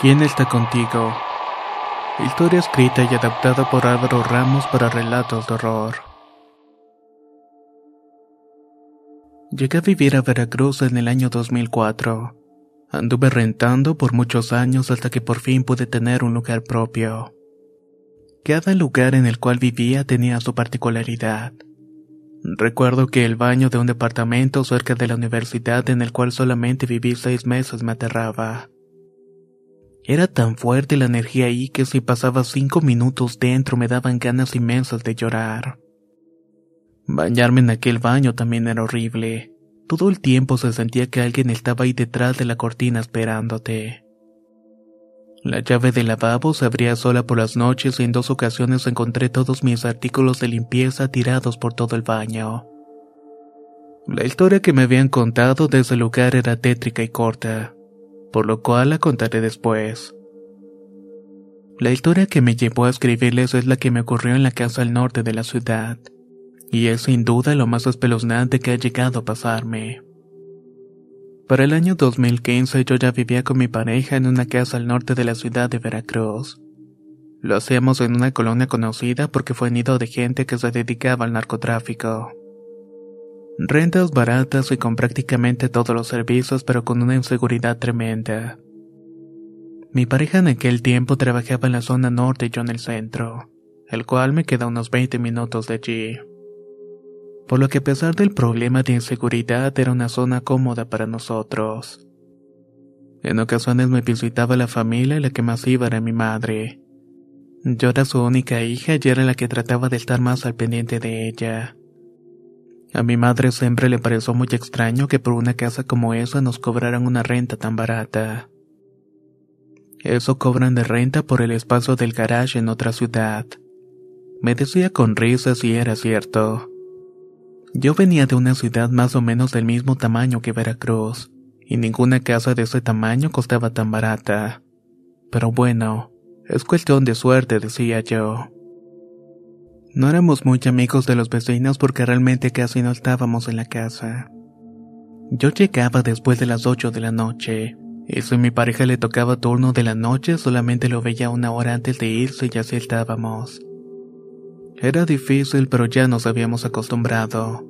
¿Quién está contigo? Historia escrita y adaptada por Álvaro Ramos para relatos de horror. Llegué a vivir a Veracruz en el año 2004. Anduve rentando por muchos años hasta que por fin pude tener un lugar propio. Cada lugar en el cual vivía tenía su particularidad. Recuerdo que el baño de un departamento cerca de la universidad en el cual solamente viví seis meses me aterraba. Era tan fuerte la energía ahí que si pasaba cinco minutos dentro me daban ganas inmensas de llorar. Bañarme en aquel baño también era horrible. Todo el tiempo se sentía que alguien estaba ahí detrás de la cortina esperándote. La llave del lavabo se abría sola por las noches y en dos ocasiones encontré todos mis artículos de limpieza tirados por todo el baño. La historia que me habían contado de ese lugar era tétrica y corta por lo cual la contaré después. La historia que me llevó a escribirles es la que me ocurrió en la casa al norte de la ciudad, y es sin duda lo más espeluznante que ha llegado a pasarme. Para el año 2015 yo ya vivía con mi pareja en una casa al norte de la ciudad de Veracruz. Lo hacíamos en una colonia conocida porque fue nido de gente que se dedicaba al narcotráfico. Rentas baratas y con prácticamente todos los servicios, pero con una inseguridad tremenda. Mi pareja en aquel tiempo trabajaba en la zona norte y yo en el centro, el cual me queda unos 20 minutos de allí. Por lo que a pesar del problema de inseguridad era una zona cómoda para nosotros. En ocasiones me visitaba la familia y la que más iba era mi madre. Yo era su única hija y era la que trataba de estar más al pendiente de ella. A mi madre siempre le pareció muy extraño que por una casa como esa nos cobraran una renta tan barata. Eso cobran de renta por el espacio del garage en otra ciudad. Me decía con risas y era cierto. Yo venía de una ciudad más o menos del mismo tamaño que Veracruz, y ninguna casa de ese tamaño costaba tan barata. Pero bueno, es cuestión de suerte, decía yo. No éramos muy amigos de los vecinos porque realmente casi no estábamos en la casa. Yo llegaba después de las 8 de la noche, y si mi pareja le tocaba turno de la noche solamente lo veía una hora antes de irse y así estábamos. Era difícil pero ya nos habíamos acostumbrado.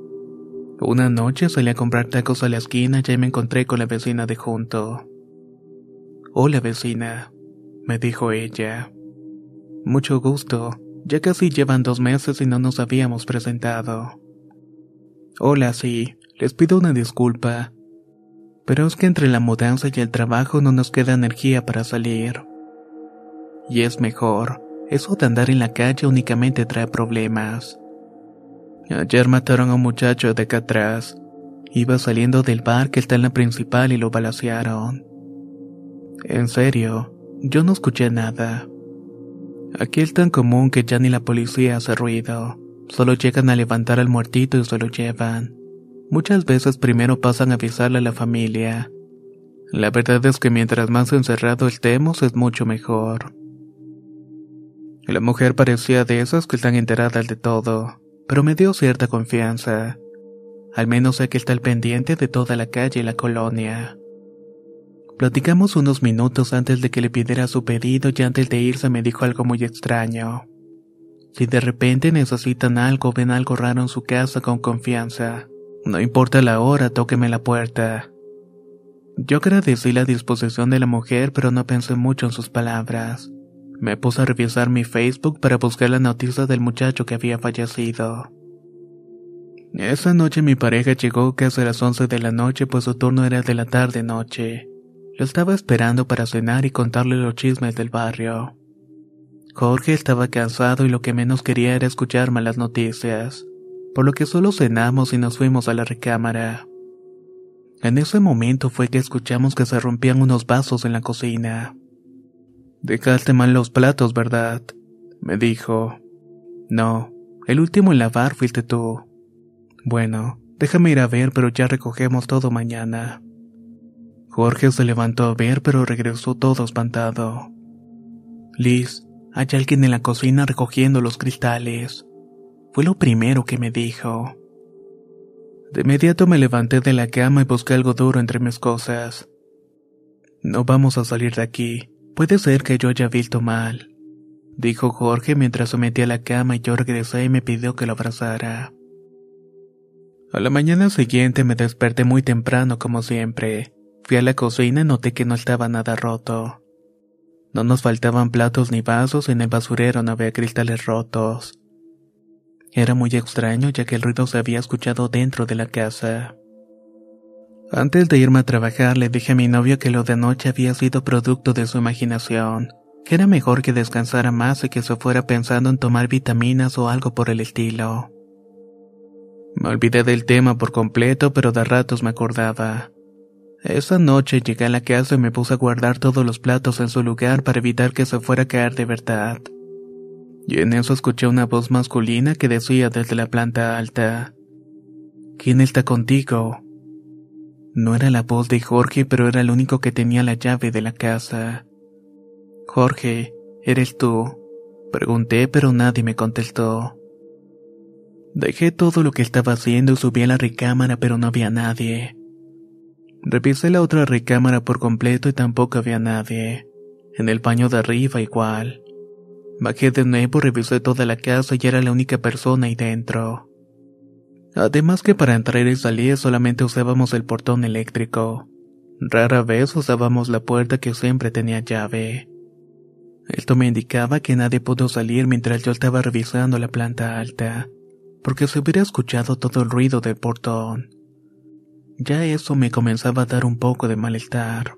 Una noche salí a comprar tacos a la esquina y me encontré con la vecina de junto. Hola vecina, me dijo ella. Mucho gusto, ya casi llevan dos meses y no nos habíamos presentado. Hola, sí, les pido una disculpa. Pero es que entre la mudanza y el trabajo no nos queda energía para salir. Y es mejor, eso de andar en la calle únicamente trae problemas. Ayer mataron a un muchacho de acá atrás. Iba saliendo del bar que está en la principal y lo balacearon. En serio, yo no escuché nada. Aquí es tan común que ya ni la policía hace ruido. Solo llegan a levantar al muertito y se lo llevan. Muchas veces primero pasan a avisarle a la familia. La verdad es que mientras más encerrado estemos es mucho mejor. La mujer parecía de esas que están enteradas de todo, pero me dio cierta confianza. Al menos sé que está al pendiente de toda la calle y la colonia. Platicamos unos minutos antes de que le pidiera su pedido y antes de irse me dijo algo muy extraño. Si de repente necesitan algo, ven algo raro en su casa con confianza. No importa la hora, tóqueme la puerta. Yo agradecí la disposición de la mujer, pero no pensé mucho en sus palabras. Me puse a revisar mi Facebook para buscar la noticia del muchacho que había fallecido. Esa noche mi pareja llegó casi a las 11 de la noche, pues su turno era de la tarde-noche. Lo estaba esperando para cenar y contarle los chismes del barrio. Jorge estaba cansado y lo que menos quería era escuchar malas noticias, por lo que solo cenamos y nos fuimos a la recámara. En ese momento fue que escuchamos que se rompían unos vasos en la cocina. Dejaste mal los platos, ¿verdad? me dijo. No, el último en lavar fuiste tú. Bueno, déjame ir a ver, pero ya recogemos todo mañana. Jorge se levantó a ver, pero regresó todo espantado. Liz, hay alguien en la cocina recogiendo los cristales. Fue lo primero que me dijo. De inmediato me levanté de la cama y busqué algo duro entre mis cosas. No vamos a salir de aquí. Puede ser que yo haya visto mal, dijo Jorge mientras se metía a la cama y yo regresé y me pidió que lo abrazara. A la mañana siguiente me desperté muy temprano como siempre. Fui a la cocina y noté que no estaba nada roto. No nos faltaban platos ni vasos y en el basurero no había cristales rotos. Era muy extraño ya que el ruido se había escuchado dentro de la casa. Antes de irme a trabajar le dije a mi novio que lo de anoche había sido producto de su imaginación, que era mejor que descansara más y que se fuera pensando en tomar vitaminas o algo por el estilo. Me olvidé del tema por completo, pero de ratos me acordaba. Esa noche llegué a la casa y me puse a guardar todos los platos en su lugar para evitar que se fuera a caer de verdad y en eso escuché una voz masculina que decía desde la planta alta, ¿Quién está contigo? No era la voz de Jorge, pero era el único que tenía la llave de la casa. Jorge, ¿eres tú? Pregunté, pero nadie me contestó. Dejé todo lo que estaba haciendo y subí a la recámara, pero no había nadie. Revisé la otra recámara por completo y tampoco había nadie. En el baño de arriba igual. Bajé de nuevo, revisé toda la casa y era la única persona ahí dentro. Además que para entrar y salir solamente usábamos el portón eléctrico. Rara vez usábamos la puerta que siempre tenía llave. Esto me indicaba que nadie pudo salir mientras yo estaba revisando la planta alta, porque se hubiera escuchado todo el ruido del portón. Ya eso me comenzaba a dar un poco de malestar.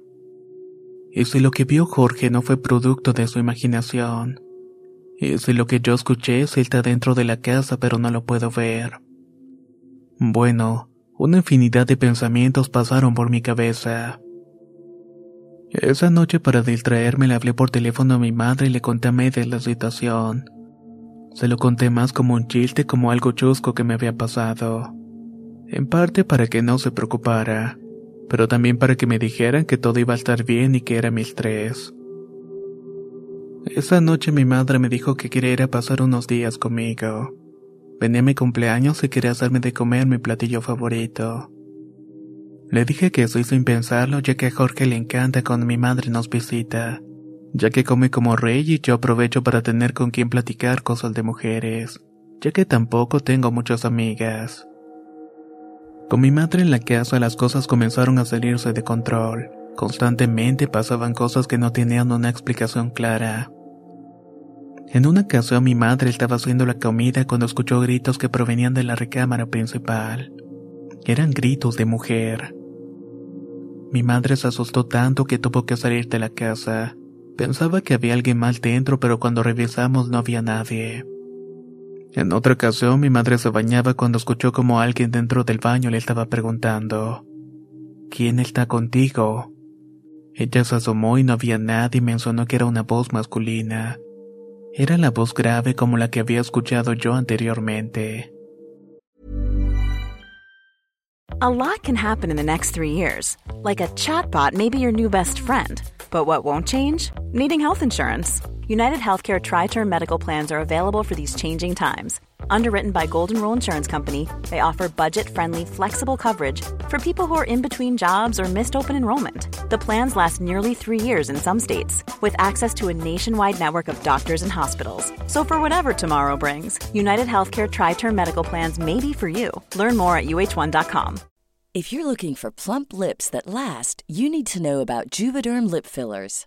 Y si lo que vio Jorge no fue producto de su imaginación, y si lo que yo escuché es está dentro de la casa pero no lo puedo ver. Bueno, una infinidad de pensamientos pasaron por mi cabeza. Esa noche para distraerme le hablé por teléfono a mi madre y le conté a de la situación. Se lo conté más como un chiste como algo chusco que me había pasado. En parte para que no se preocupara, pero también para que me dijeran que todo iba a estar bien y que era mi estrés. Esa noche mi madre me dijo que quería ir a pasar unos días conmigo. Venía mi cumpleaños y quería hacerme de comer mi platillo favorito. Le dije que soy sin pensarlo ya que a Jorge le encanta cuando mi madre nos visita, ya que come como rey y yo aprovecho para tener con quien platicar cosas de mujeres, ya que tampoco tengo muchas amigas. Con mi madre en la casa las cosas comenzaron a salirse de control. Constantemente pasaban cosas que no tenían una explicación clara. En una ocasión mi madre estaba haciendo la comida cuando escuchó gritos que provenían de la recámara principal. Eran gritos de mujer. Mi madre se asustó tanto que tuvo que salir de la casa. Pensaba que había alguien mal dentro, pero cuando revisamos no había nadie. En otra ocasión mi madre se bañaba cuando escuchó como alguien dentro del baño le estaba preguntando, ¿Quién está contigo? Ella se asomó y no había nadie y mencionó que era una voz masculina. Era la voz grave como la que había escuchado yo anteriormente. A lot can happen in the next three years. Like a chatbot may be your new best friend. But what won't change? Needing health insurance. United Healthcare Tri Term Medical Plans are available for these changing times Underwritten by Golden Rule Insurance Company, they offer budget-friendly, flexible coverage for people who are in between jobs or missed open enrollment. The plans last nearly three years in some states, with access to a nationwide network of doctors and hospitals. So for whatever tomorrow brings, United Healthcare Tri-Term Medical Plans may be for you. Learn more at uh1.com. If you're looking for plump lips that last, you need to know about Juvederm lip fillers.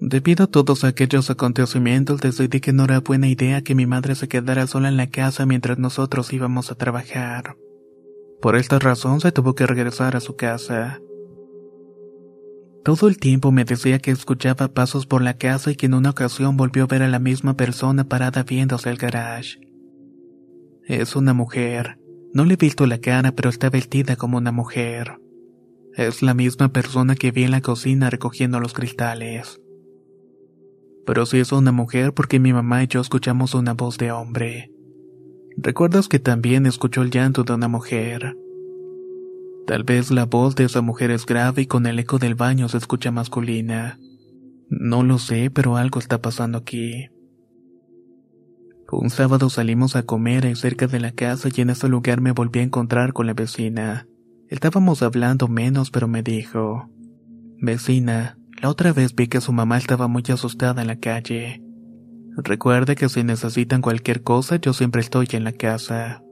Debido a todos aquellos acontecimientos, decidí que no era buena idea que mi madre se quedara sola en la casa mientras nosotros íbamos a trabajar. Por esta razón se tuvo que regresar a su casa. Todo el tiempo me decía que escuchaba pasos por la casa y que en una ocasión volvió a ver a la misma persona parada viéndose el garage. Es una mujer. No le he visto la cara, pero está vestida como una mujer. Es la misma persona que vi en la cocina recogiendo los cristales. Pero si es una mujer porque mi mamá y yo escuchamos una voz de hombre. ¿Recuerdas que también escuchó el llanto de una mujer? Tal vez la voz de esa mujer es grave y con el eco del baño se escucha masculina. No lo sé, pero algo está pasando aquí. Un sábado salimos a comer en cerca de la casa y en ese lugar me volví a encontrar con la vecina. Estábamos hablando menos, pero me dijo, Vecina, la otra vez vi que su mamá estaba muy asustada en la calle. Recuerde que si necesitan cualquier cosa yo siempre estoy en la casa.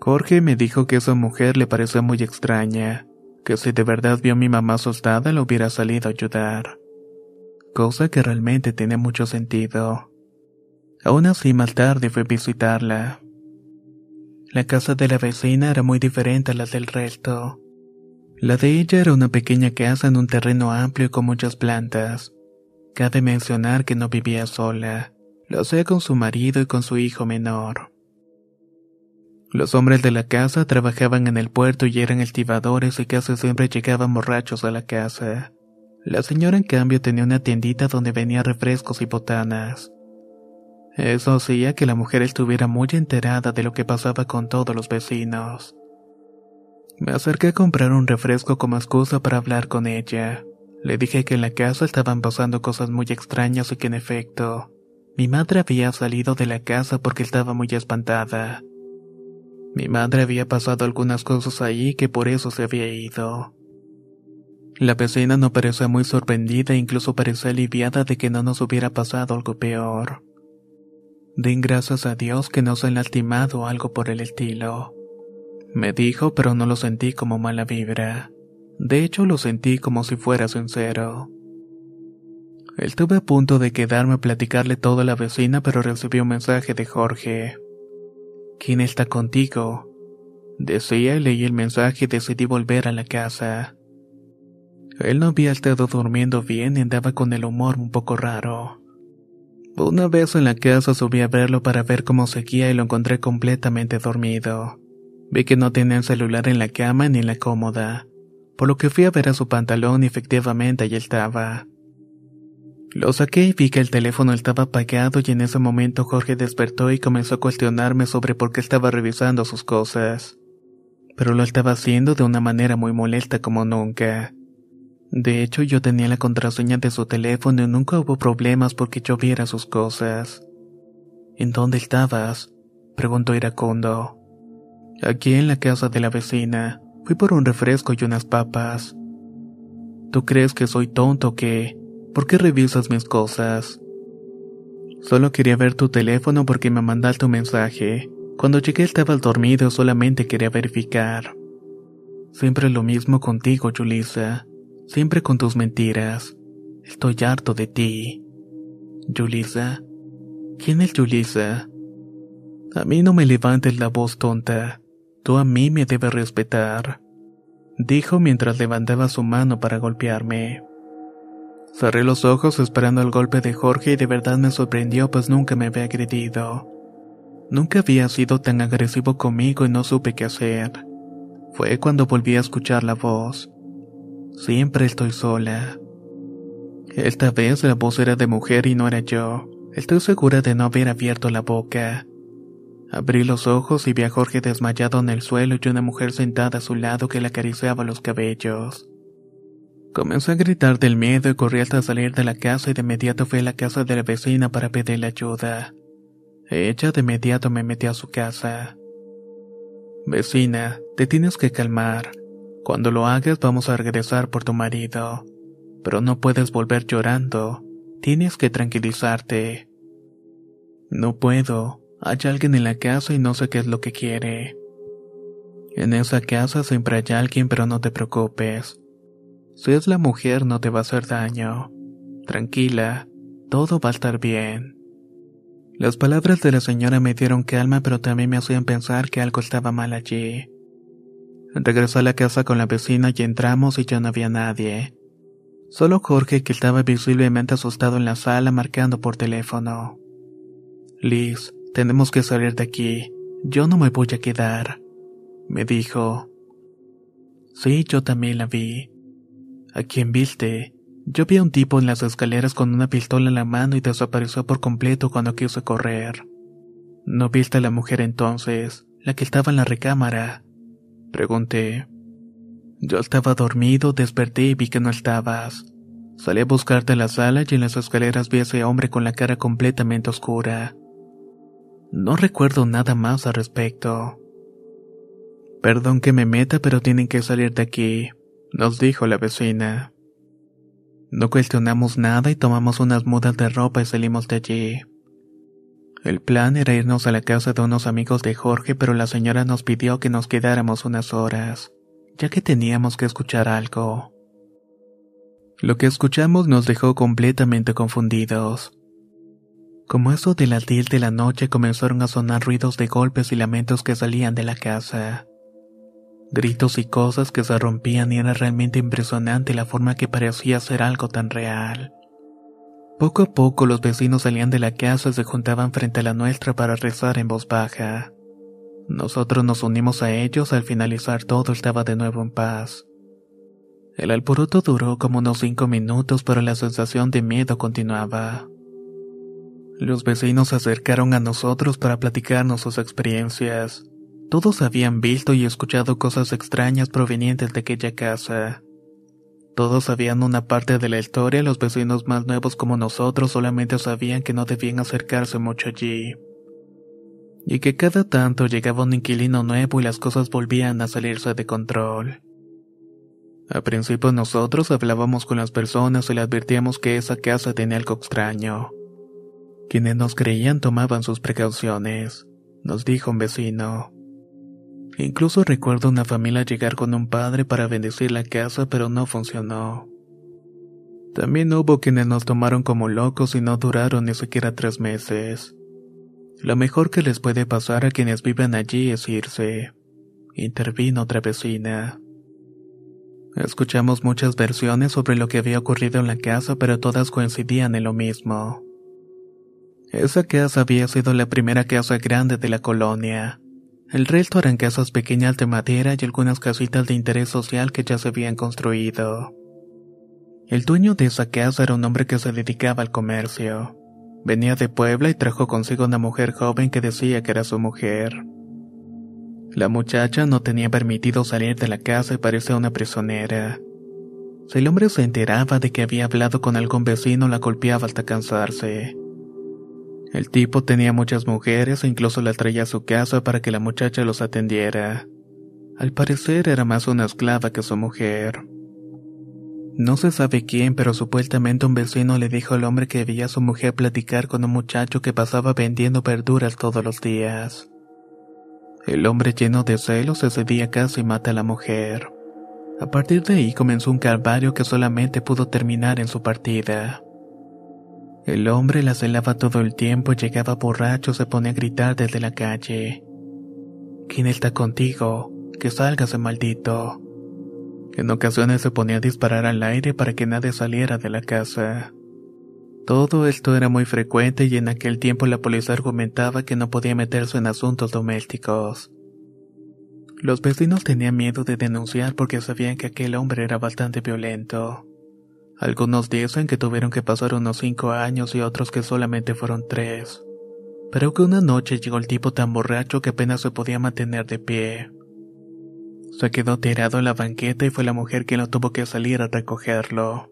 Jorge me dijo que esa mujer le parecía muy extraña, que si de verdad vio a mi mamá asustada le hubiera salido a ayudar. Cosa que realmente tiene mucho sentido. Aún así más tarde fui a visitarla. La casa de la vecina era muy diferente a la del resto. La de ella era una pequeña casa en un terreno amplio y con muchas plantas. Cabe mencionar que no vivía sola, lo hacía con su marido y con su hijo menor. Los hombres de la casa trabajaban en el puerto y eran estibadores y casi siempre llegaban borrachos a la casa. La señora en cambio tenía una tiendita donde venía refrescos y botanas. Eso hacía que la mujer estuviera muy enterada de lo que pasaba con todos los vecinos. Me acerqué a comprar un refresco como excusa para hablar con ella. Le dije que en la casa estaban pasando cosas muy extrañas y que en efecto, mi madre había salido de la casa porque estaba muy espantada. Mi madre había pasado algunas cosas ahí que por eso se había ido. La vecina no parecía muy sorprendida e incluso parecía aliviada de que no nos hubiera pasado algo peor. Den gracias a Dios que no se han lastimado algo por el estilo. Me dijo, pero no lo sentí como mala vibra. De hecho, lo sentí como si fuera sincero. Estuve a punto de quedarme a platicarle todo a la vecina, pero recibí un mensaje de Jorge. ¿Quién está contigo? Decía leí el mensaje y decidí volver a la casa. Él no había estado durmiendo bien y andaba con el humor un poco raro. Una vez en la casa subí a verlo para ver cómo seguía y lo encontré completamente dormido. Vi que no tenía el celular en la cama ni en la cómoda, por lo que fui a ver a su pantalón y efectivamente allí estaba. Lo saqué y vi que el teléfono estaba apagado y en ese momento Jorge despertó y comenzó a cuestionarme sobre por qué estaba revisando sus cosas. Pero lo estaba haciendo de una manera muy molesta como nunca. De hecho, yo tenía la contraseña de su teléfono y nunca hubo problemas porque yo viera sus cosas. ¿En dónde estabas? preguntó Iracondo. Aquí en la casa de la vecina. Fui por un refresco y unas papas. ¿Tú crees que soy tonto o qué? ¿Por qué revisas mis cosas? Solo quería ver tu teléfono porque me mandaste un mensaje. Cuando llegué estabas dormido solamente quería verificar. Siempre lo mismo contigo, Julissa. Siempre con tus mentiras. Estoy harto de ti. Julissa. ¿Quién es Julissa? A mí no me levantes la voz tonta. Tú a mí me debes respetar. Dijo mientras levantaba su mano para golpearme. Cerré los ojos esperando el golpe de Jorge y de verdad me sorprendió pues nunca me había agredido. Nunca había sido tan agresivo conmigo y no supe qué hacer. Fue cuando volví a escuchar la voz. Siempre estoy sola. Esta vez la voz era de mujer y no era yo. Estoy segura de no haber abierto la boca. Abrí los ojos y vi a Jorge desmayado en el suelo y una mujer sentada a su lado que le acariciaba los cabellos. Comencé a gritar del miedo y corrí hasta salir de la casa y de inmediato fui a la casa de la vecina para pedirle ayuda. Ella de inmediato me metió a su casa. Vecina, te tienes que calmar. Cuando lo hagas vamos a regresar por tu marido. Pero no puedes volver llorando. Tienes que tranquilizarte. No puedo. Hay alguien en la casa y no sé qué es lo que quiere. En esa casa siempre hay alguien, pero no te preocupes. Si es la mujer no te va a hacer daño. Tranquila, todo va a estar bien. Las palabras de la señora me dieron calma pero también me hacían pensar que algo estaba mal allí. Regresé a la casa con la vecina y entramos y ya no había nadie. Solo Jorge que estaba visiblemente asustado en la sala marcando por teléfono. Liz, tenemos que salir de aquí. Yo no me voy a quedar. Me dijo. Sí, yo también la vi. ¿A quién viste? Yo vi a un tipo en las escaleras con una pistola en la mano y desapareció por completo cuando quiso correr. ¿No viste a la mujer entonces, la que estaba en la recámara? Pregunté. Yo estaba dormido, desperté y vi que no estabas. Salí a buscarte a la sala y en las escaleras vi a ese hombre con la cara completamente oscura. No recuerdo nada más al respecto. Perdón que me meta, pero tienen que salir de aquí nos dijo la vecina. No cuestionamos nada y tomamos unas mudas de ropa y salimos de allí. El plan era irnos a la casa de unos amigos de Jorge, pero la señora nos pidió que nos quedáramos unas horas, ya que teníamos que escuchar algo. Lo que escuchamos nos dejó completamente confundidos. Como eso de las 10 de la noche comenzaron a sonar ruidos de golpes y lamentos que salían de la casa gritos y cosas que se rompían y era realmente impresionante la forma que parecía ser algo tan real. Poco a poco los vecinos salían de la casa y se juntaban frente a la nuestra para rezar en voz baja. Nosotros nos unimos a ellos, al finalizar todo estaba de nuevo en paz. El alboroto duró como unos cinco minutos, pero la sensación de miedo continuaba. Los vecinos se acercaron a nosotros para platicarnos sus experiencias. Todos habían visto y escuchado cosas extrañas provenientes de aquella casa. Todos sabían una parte de la historia, los vecinos más nuevos como nosotros solamente sabían que no debían acercarse mucho allí. Y que cada tanto llegaba un inquilino nuevo y las cosas volvían a salirse de control. Al principio nosotros hablábamos con las personas y le advertíamos que esa casa tenía algo extraño. Quienes nos creían tomaban sus precauciones, nos dijo un vecino. Incluso recuerdo una familia llegar con un padre para bendecir la casa, pero no funcionó. También hubo quienes nos tomaron como locos y no duraron ni siquiera tres meses. Lo mejor que les puede pasar a quienes viven allí es irse. Intervino otra vecina. Escuchamos muchas versiones sobre lo que había ocurrido en la casa, pero todas coincidían en lo mismo. Esa casa había sido la primera casa grande de la colonia. El resto eran casas pequeñas de madera y algunas casitas de interés social que ya se habían construido. El dueño de esa casa era un hombre que se dedicaba al comercio. Venía de Puebla y trajo consigo una mujer joven que decía que era su mujer. La muchacha no tenía permitido salir de la casa y parecía una prisionera. Si el hombre se enteraba de que había hablado con algún vecino, la golpeaba hasta cansarse. El tipo tenía muchas mujeres e incluso la traía a su casa para que la muchacha los atendiera. Al parecer era más una esclava que su mujer. No se sabe quién, pero supuestamente un vecino le dijo al hombre que veía a su mujer platicar con un muchacho que pasaba vendiendo verduras todos los días. El hombre lleno de celos ese día casi mata a la mujer. A partir de ahí comenzó un calvario que solamente pudo terminar en su partida. El hombre la celaba todo el tiempo, llegaba borracho, se ponía a gritar desde la calle. ¿Quién está contigo? Que salgas, maldito. En ocasiones se ponía a disparar al aire para que nadie saliera de la casa. Todo esto era muy frecuente y en aquel tiempo la policía argumentaba que no podía meterse en asuntos domésticos. Los vecinos tenían miedo de denunciar porque sabían que aquel hombre era bastante violento. Algunos dicen que tuvieron que pasar unos cinco años y otros que solamente fueron tres. Pero que una noche llegó el tipo tan borracho que apenas se podía mantener de pie. Se quedó tirado en la banqueta y fue la mujer quien lo tuvo que salir a recogerlo.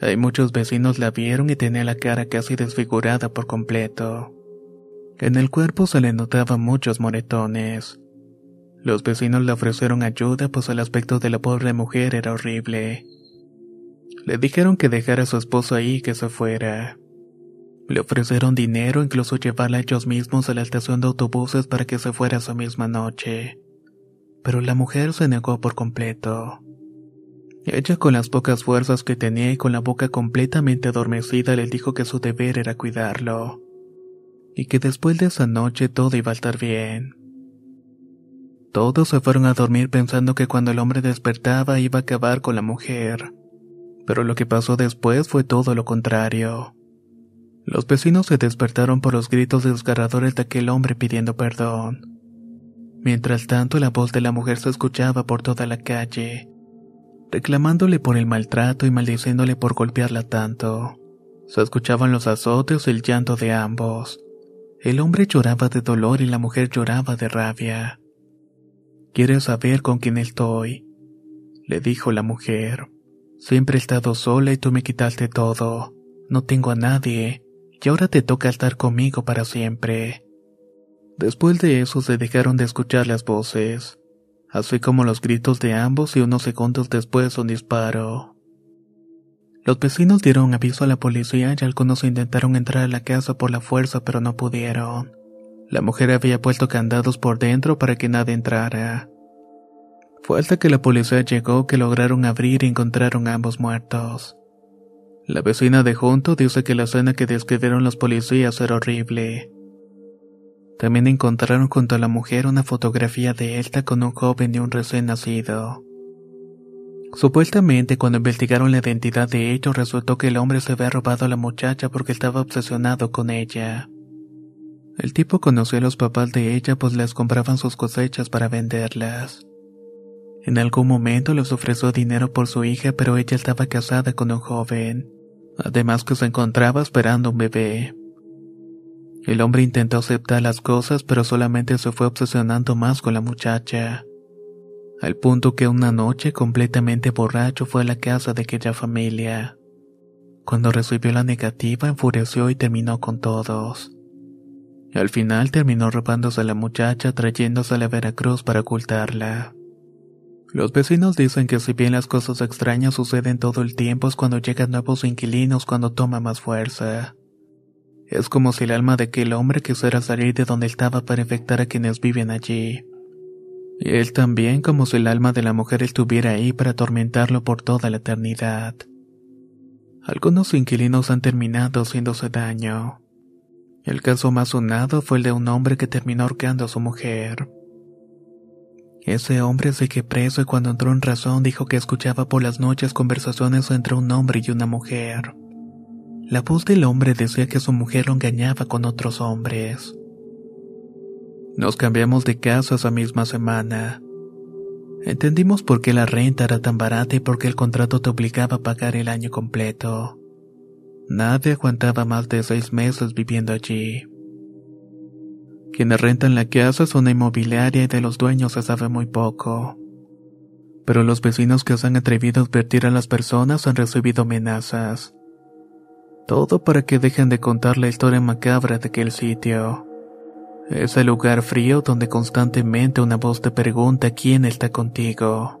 Hay muchos vecinos la vieron y tenía la cara casi desfigurada por completo. En el cuerpo se le notaban muchos moretones. Los vecinos le ofrecieron ayuda pues el aspecto de la pobre mujer era horrible. Le dijeron que dejara a su esposo ahí y que se fuera. Le ofrecieron dinero, incluso llevarla ellos mismos a la estación de autobuses para que se fuera esa misma noche. Pero la mujer se negó por completo. Ella con las pocas fuerzas que tenía y con la boca completamente adormecida le dijo que su deber era cuidarlo. Y que después de esa noche todo iba a estar bien. Todos se fueron a dormir pensando que cuando el hombre despertaba iba a acabar con la mujer pero lo que pasó después fue todo lo contrario. Los vecinos se despertaron por los gritos desgarradores de aquel hombre pidiendo perdón. Mientras tanto, la voz de la mujer se escuchaba por toda la calle, reclamándole por el maltrato y maldiciéndole por golpearla tanto. Se escuchaban los azotes y el llanto de ambos. El hombre lloraba de dolor y la mujer lloraba de rabia. ¿Quieres saber con quién estoy? le dijo la mujer. Siempre he estado sola y tú me quitaste todo. No tengo a nadie, y ahora te toca estar conmigo para siempre. Después de eso se dejaron de escuchar las voces, así como los gritos de ambos y unos segundos después un disparo. Los vecinos dieron aviso a la policía y algunos intentaron entrar a la casa por la fuerza pero no pudieron. La mujer había puesto candados por dentro para que nadie entrara. Fue que la policía llegó que lograron abrir y encontraron ambos muertos. La vecina de junto dice que la escena que describieron los policías era horrible. También encontraron junto a la mujer una fotografía de esta con un joven y un recién nacido. Supuestamente cuando investigaron la identidad de ellos resultó que el hombre se había robado a la muchacha porque estaba obsesionado con ella. El tipo conoció a los papás de ella pues les compraban sus cosechas para venderlas. En algún momento les ofreció dinero por su hija, pero ella estaba casada con un joven. Además que se encontraba esperando un bebé. El hombre intentó aceptar las cosas, pero solamente se fue obsesionando más con la muchacha. Al punto que una noche, completamente borracho, fue a la casa de aquella familia. Cuando recibió la negativa, enfureció y terminó con todos. Al final terminó robándose a la muchacha trayéndosela a Veracruz para ocultarla. Los vecinos dicen que si bien las cosas extrañas suceden todo el tiempo es cuando llegan nuevos inquilinos cuando toma más fuerza. Es como si el alma de aquel hombre quisiera salir de donde estaba para infectar a quienes viven allí. Y él también como si el alma de la mujer estuviera ahí para atormentarlo por toda la eternidad. Algunos inquilinos han terminado haciéndose daño. El caso más sonado fue el de un hombre que terminó ahorcando a su mujer. Ese hombre sigue preso y cuando entró en razón dijo que escuchaba por las noches conversaciones entre un hombre y una mujer. La voz del hombre decía que su mujer lo engañaba con otros hombres. Nos cambiamos de casa esa misma semana. Entendimos por qué la renta era tan barata y por qué el contrato te obligaba a pagar el año completo. Nadie aguantaba más de seis meses viviendo allí. Quienes rentan la casa son una inmobiliaria y de los dueños se sabe muy poco. Pero los vecinos que se han atrevido a advertir a las personas han recibido amenazas. Todo para que dejen de contar la historia macabra de aquel sitio. Ese lugar frío donde constantemente una voz te pregunta quién está contigo.